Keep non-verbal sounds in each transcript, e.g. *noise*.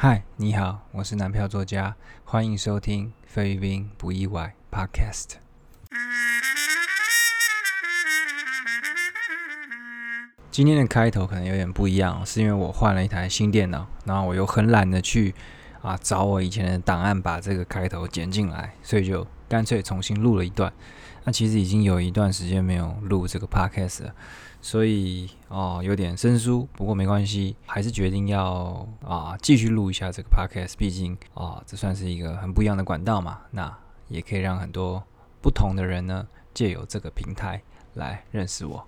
嗨，你好，我是男票作家，欢迎收听菲律宾不意外 Podcast。今天的开头可能有点不一样，是因为我换了一台新电脑，然后我又很懒得去啊找我以前的档案，把这个开头剪进来，所以就干脆重新录了一段。那其实已经有一段时间没有录这个 Podcast 了。所以哦，有点生疏，不过没关系，还是决定要啊继续录一下这个 podcast。毕竟啊，这算是一个很不一样的管道嘛，那也可以让很多不同的人呢，借由这个平台来认识我。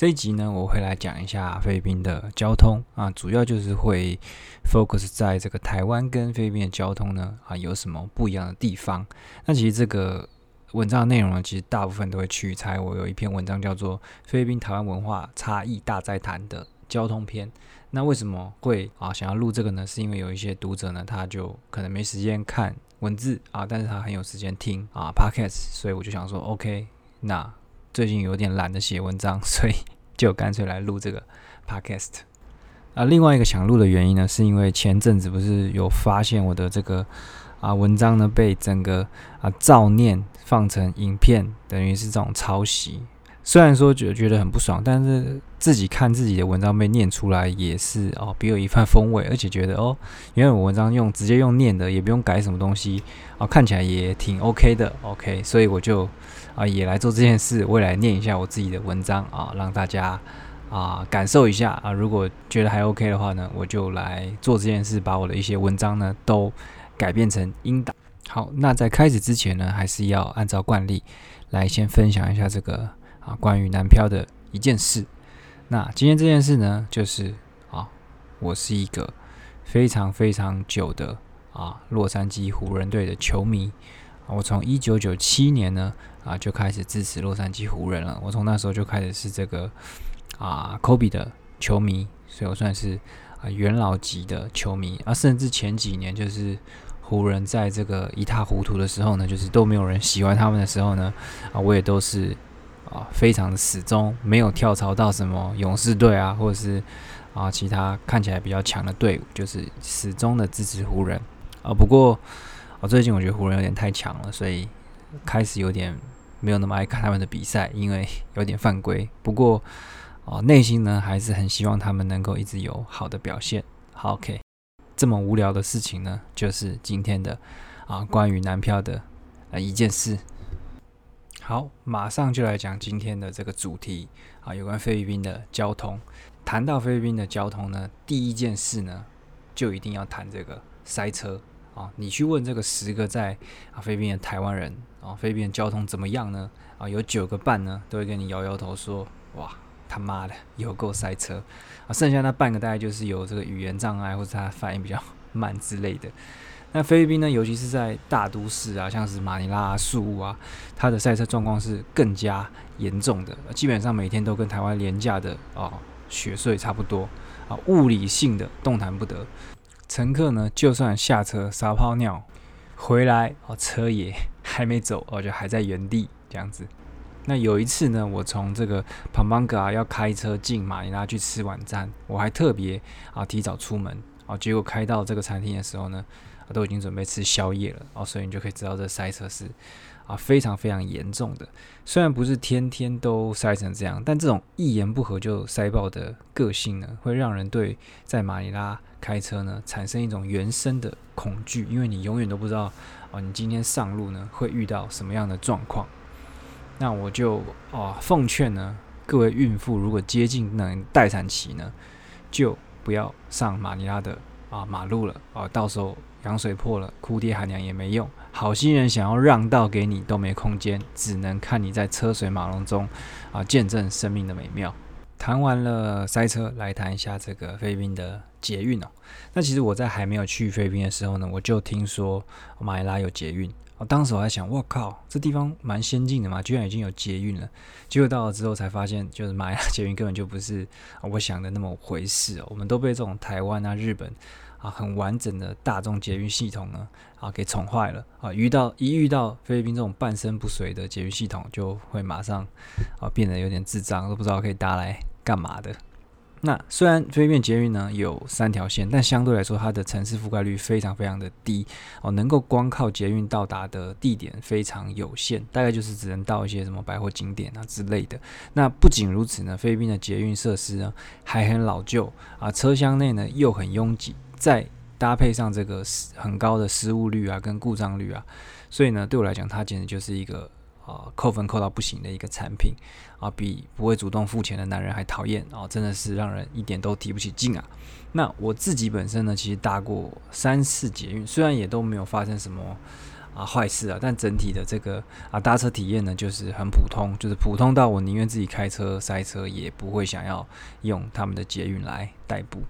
这一集呢，我会来讲一下菲律宾的交通啊，主要就是会 focus 在这个台湾跟菲律宾的交通呢啊有什么不一样的地方。那其实这个文章的内容呢，其实大部分都会取材我有一篇文章叫做《菲律宾台湾文化差异大在谈》的交通篇。那为什么会啊想要录这个呢？是因为有一些读者呢，他就可能没时间看文字啊，但是他很有时间听啊 podcast，所以我就想说，OK，那。最近有点懒得写文章，所以就干脆来录这个 podcast。啊，另外一个想录的原因呢，是因为前阵子不是有发现我的这个啊文章呢被整个啊照念放成影片，等于是这种抄袭。虽然说觉觉得很不爽，但是自己看自己的文章被念出来也是哦，别有一番风味，而且觉得哦，因为我文章用直接用念的，也不用改什么东西啊，看起来也挺 OK 的，OK，所以我就啊也来做这件事，我也来念一下我自己的文章啊，让大家啊感受一下啊，如果觉得还 OK 的话呢，我就来做这件事，把我的一些文章呢都改变成音档。好，那在开始之前呢，还是要按照惯例来先分享一下这个。关于南漂的一件事。那今天这件事呢，就是啊，我是一个非常非常久的啊洛杉矶湖人队的球迷。我从一九九七年呢啊就开始支持洛杉矶湖人了。我从那时候就开始是这个啊科比的球迷，所以我算是啊元老级的球迷。啊，甚至前几年就是湖人在这个一塌糊涂的时候呢，就是都没有人喜欢他们的时候呢，啊，我也都是。啊，非常的始终没有跳槽到什么勇士队啊，或者是啊其他看起来比较强的队伍，就是始终的支持湖人啊。不过啊，最近我觉得湖人有点太强了，所以开始有点没有那么爱看他们的比赛，因为 *laughs* 有点犯规。不过啊，内心呢还是很希望他们能够一直有好的表现。好，OK，这么无聊的事情呢，就是今天的啊关于男票的呃一件事。好，马上就来讲今天的这个主题啊，有关菲律宾的交通。谈到菲律宾的交通呢，第一件事呢，就一定要谈这个塞车啊。你去问这个十个在啊菲律宾的台湾人啊，菲律宾的交通怎么样呢？啊，有九个半呢，都会跟你摇摇头说，哇，他妈的有够塞车啊。剩下那半个大概就是有这个语言障碍或者他反应比较 *laughs* 慢之类的。那菲律宾呢，尤其是在大都市啊，像是马尼拉、宿务啊，它的赛车状况是更加严重的，基本上每天都跟台湾廉价的啊雪隧差不多啊，物理性的动弹不得。乘客呢，就算下车撒泡尿回来，哦，车也还没走，哦，就还在原地这样子。那有一次呢，我从这个庞邦格啊要开车进马尼拉去吃晚餐，我还特别啊提早出门，啊，结果开到这个餐厅的时候呢。都已经准备吃宵夜了哦，所以你就可以知道这塞车是啊非常非常严重的。虽然不是天天都塞成这样，但这种一言不合就塞爆的个性呢，会让人对在马尼拉开车呢产生一种原生的恐惧，因为你永远都不知道哦，你今天上路呢会遇到什么样的状况。那我就啊奉劝呢各位孕妇，如果接近那待产期呢，就不要上马尼拉的啊马路了啊，到时候。羊水破了，哭爹喊娘也没用。好心人想要让道给你都没空间，只能看你在车水马龙中啊见证生命的美妙。谈完了塞车，来谈一下这个菲律宾的捷运哦。那其实我在还没有去菲律宾的时候呢，我就听说马尼拉有捷运。我当时我还想，我靠，这地方蛮先进的嘛，居然已经有捷运了。结果到了之后才发现，就是马尼拉捷运根本就不是我想的那么回事哦。我们都被这种台湾啊、日本。啊很完整的大众捷运系统呢啊给宠坏了啊，遇到一遇到菲律宾这种半身不遂的捷运系统，就会马上啊变得有点智障，都不知道可以搭来干嘛的。那虽然菲律宾捷运呢有三条线，但相对来说它的城市覆盖率非常非常的低哦，能够光靠捷运到达的地点非常有限，大概就是只能到一些什么百货景点啊之类的。那不仅如此呢，菲律宾的捷运设施呢还很老旧啊，车厢内呢又很拥挤，再搭配上这个很高的失误率啊跟故障率啊，所以呢对我来讲，它简直就是一个。啊，扣分扣到不行的一个产品啊，比不会主动付钱的男人还讨厌啊！真的是让人一点都提不起劲啊。那我自己本身呢，其实搭过三次捷运，虽然也都没有发生什么啊坏事啊，但整体的这个啊搭车体验呢，就是很普通，就是普通到我宁愿自己开车塞车，也不会想要用他们的捷运来代步。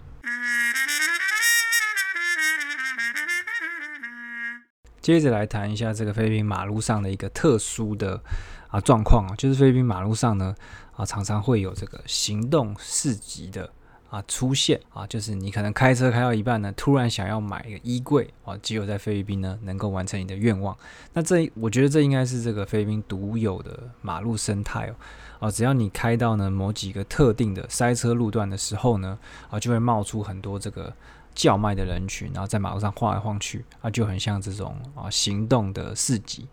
接着来谈一下这个菲律宾马路上的一个特殊的啊状况啊，就是菲律宾马路上呢啊常常会有这个行动市集的啊出现啊，就是你可能开车开到一半呢，突然想要买一个衣柜啊，只有在菲律宾呢能够完成你的愿望。那这我觉得这应该是这个菲律宾独有的马路生态哦啊，只要你开到呢某几个特定的塞车路段的时候呢啊，就会冒出很多这个。叫卖的人群，然后在马路上晃来晃去，啊，就很像这种啊行动的市集。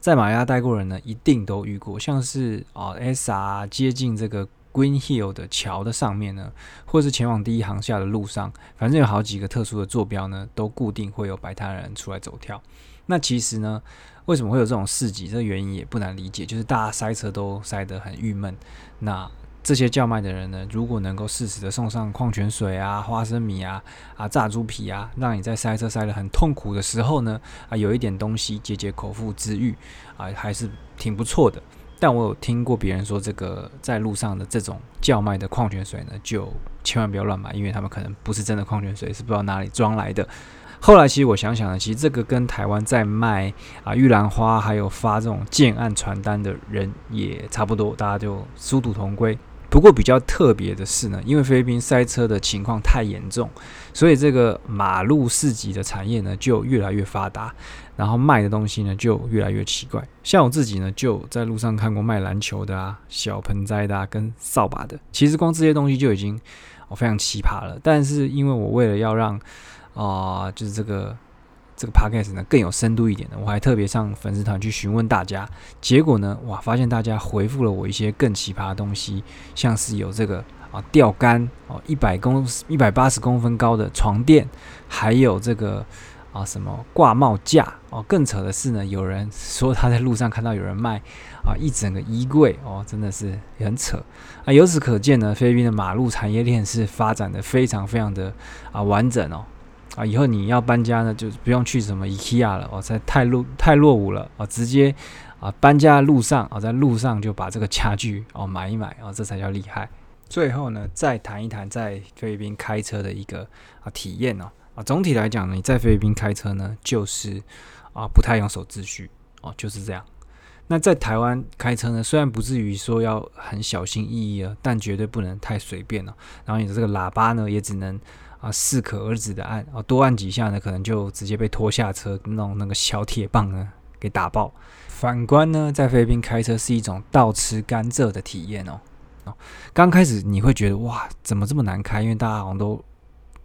在马亚待过人呢，一定都遇过，像是啊 S R 接近这个 Green Hill 的桥的上面呢，或是前往第一航下的路上，反正有好几个特殊的坐标呢，都固定会有摆摊人出来走跳。那其实呢，为什么会有这种市集？这原因也不难理解，就是大家塞车都塞得很郁闷。那这些叫卖的人呢，如果能够适时的送上矿泉水啊、花生米啊、啊炸猪皮啊，让你在塞车塞得很痛苦的时候呢，啊有一点东西解解口腹之欲啊，还是挺不错的。但我有听过别人说，这个在路上的这种叫卖的矿泉水呢，就千万不要乱买，因为他们可能不是真的矿泉水，是不知道哪里装来的。后来其实我想想呢，其实这个跟台湾在卖啊玉兰花，还有发这种建案传单的人也差不多，大家就殊途同归。不过比较特别的是呢，因为菲律宾塞车的情况太严重，所以这个马路市集的产业呢就越来越发达，然后卖的东西呢就越来越奇怪。像我自己呢就在路上看过卖篮球的啊、小盆栽的啊、跟扫把的，其实光这些东西就已经哦非常奇葩了。但是因为我为了要让啊就是这个。这个 podcast 呢更有深度一点的，我还特别上粉丝团去询问大家，结果呢，哇，发现大家回复了我一些更奇葩的东西，像是有这个啊钓竿哦，一百公一百八十公分高的床垫，还有这个啊什么挂帽架哦，更扯的是呢，有人说他在路上看到有人卖啊一整个衣柜哦，真的是很扯啊。由此可见呢，菲律宾的马路产业链是发展的非常非常的啊完整哦。啊，以后你要搬家呢，就不用去什么 IKEA 了，哦，在太落太落伍了，哦，直接啊搬家路上啊，在路上就把这个家具哦买一买，哦，这才叫厉害。最后呢，再谈一谈在菲律宾开车的一个啊体验哦，啊，总体来讲呢，你在菲律宾开车呢，就是啊不太用守秩序哦，就是这样。那在台湾开车呢，虽然不至于说要很小心翼翼啊，但绝对不能太随便了。然后你的这个喇叭呢，也只能。啊，适可而止的按，啊，多按几下呢，可能就直接被拖下车，弄那个小铁棒呢 *laughs* 给打爆。反观呢，在菲律宾开车是一种倒吃甘蔗的体验哦。哦，刚开始你会觉得哇，怎么这么难开？因为大家好像都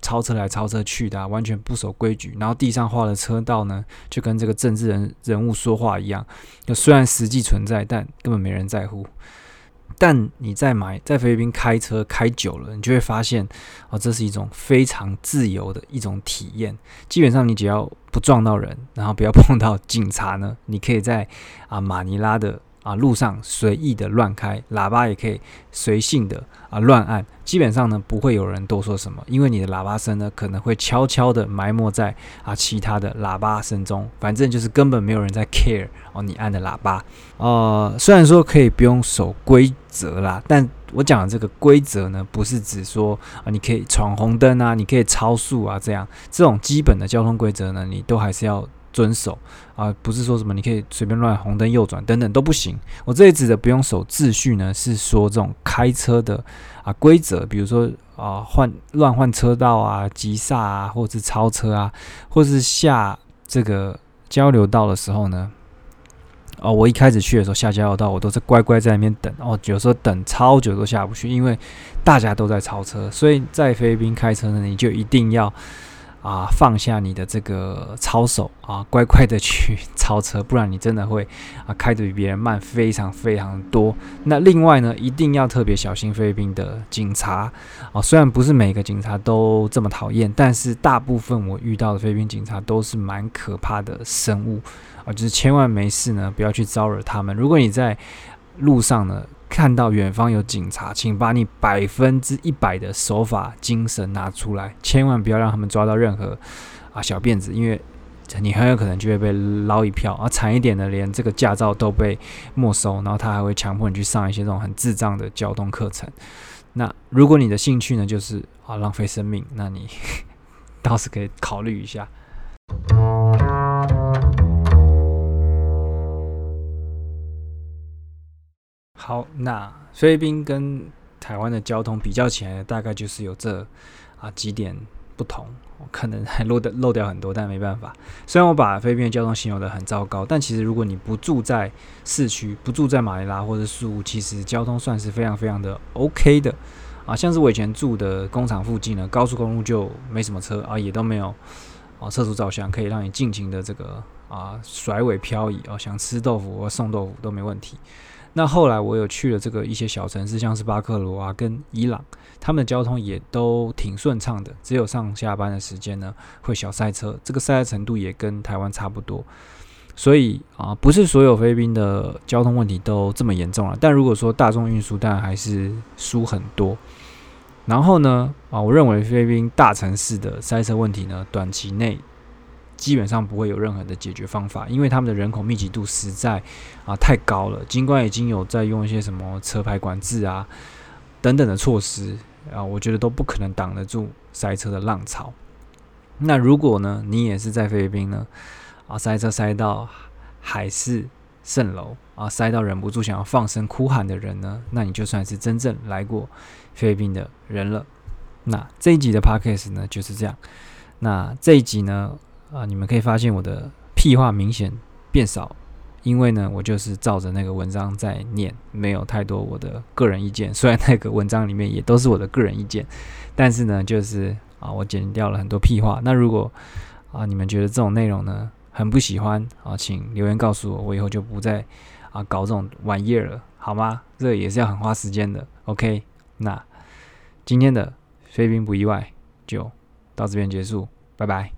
超车来超车去的，完全不守规矩。然后地上画的车道呢，就跟这个政治人人物说话一样，就虽然实际存在，但根本没人在乎。但你在买在菲律宾开车开久了，你就会发现，哦，这是一种非常自由的一种体验。基本上，你只要不撞到人，然后不要碰到警察呢，你可以在啊马尼拉的。啊，路上随意的乱开，喇叭也可以随性的啊乱按，基本上呢不会有人多说什么，因为你的喇叭声呢可能会悄悄的埋没在啊其他的喇叭声中，反正就是根本没有人在 care 哦你按的喇叭。呃，虽然说可以不用守规则啦，但我讲的这个规则呢，不是指说啊你可以闯红灯啊，你可以超速啊这样，这种基本的交通规则呢，你都还是要。遵守啊，不是说什么你可以随便乱红灯右转等等都不行。我这里指的不用守秩序呢，是说这种开车的啊规则，比如说啊换乱换车道啊、急刹啊，或者是超车啊，或是下这个交流道的时候呢。哦，我一开始去的时候下交流道，我都是乖乖在那边等。哦，有时候等超久都下不去，因为大家都在超车。所以在菲律宾开车呢，你就一定要啊放下你的这个操守啊，乖乖的去超车，不然你真的会啊开的比别人慢非常非常多。那另外呢，一定要特别小心菲律宾的警察啊，虽然不是每个警察都这么讨厌，但是大部分我遇到的菲律宾警察都是蛮可怕的生物。啊，就是千万没事呢，不要去招惹他们。如果你在路上呢看到远方有警察，请把你百分之一百的手法精神拿出来，千万不要让他们抓到任何啊小辫子，因为你很有可能就会被捞一票。啊，惨一点的，连这个驾照都被没收，然后他还会强迫你去上一些这种很智障的交通课程。那如果你的兴趣呢就是啊浪费生命，那你倒是可以考虑一下。好，那菲律宾跟台湾的交通比较起来，大概就是有这啊几点不同。我可能还漏掉 *laughs* 漏掉很多，但没办法。虽然我把菲律宾的交通形容的很糟糕，但其实如果你不住在市区，不住在马尼拉或者苏，其实交通算是非常非常的 OK 的啊。像是我以前住的工厂附近呢，高速公路就没什么车啊，也都没有啊车速照相，可以让你尽情的这个啊甩尾漂移啊，想吃豆腐或送豆腐都没问题。那后来我有去了这个一些小城市，像是巴克罗啊跟伊朗，他们的交通也都挺顺畅的，只有上下班的时间呢会小塞车，这个塞的程度也跟台湾差不多。所以啊，不是所有菲律宾的交通问题都这么严重了。但如果说大众运输，当然还是输很多。然后呢，啊，我认为菲律宾大城市的塞车问题呢，短期内。基本上不会有任何的解决方法，因为他们的人口密集度实在啊太高了。尽管已经有在用一些什么车牌管制啊等等的措施啊，我觉得都不可能挡得住塞车的浪潮。那如果呢，你也是在菲律宾呢啊，塞车塞到海市蜃楼啊，塞到忍不住想要放声哭喊的人呢，那你就算是真正来过菲律宾的人了。那这一集的 podcast 呢就是这样。那这一集呢？啊，你们可以发现我的屁话明显变少，因为呢，我就是照着那个文章在念，没有太多我的个人意见。*laughs* 虽然那个文章里面也都是我的个人意见，但是呢，就是啊，我剪掉了很多屁话。那如果啊，你们觉得这种内容呢很不喜欢啊，请留言告诉我，我以后就不再啊搞这种玩意儿了，好吗？这也是要很花时间的。OK，那今天的非兵不意外就到这边结束，拜拜。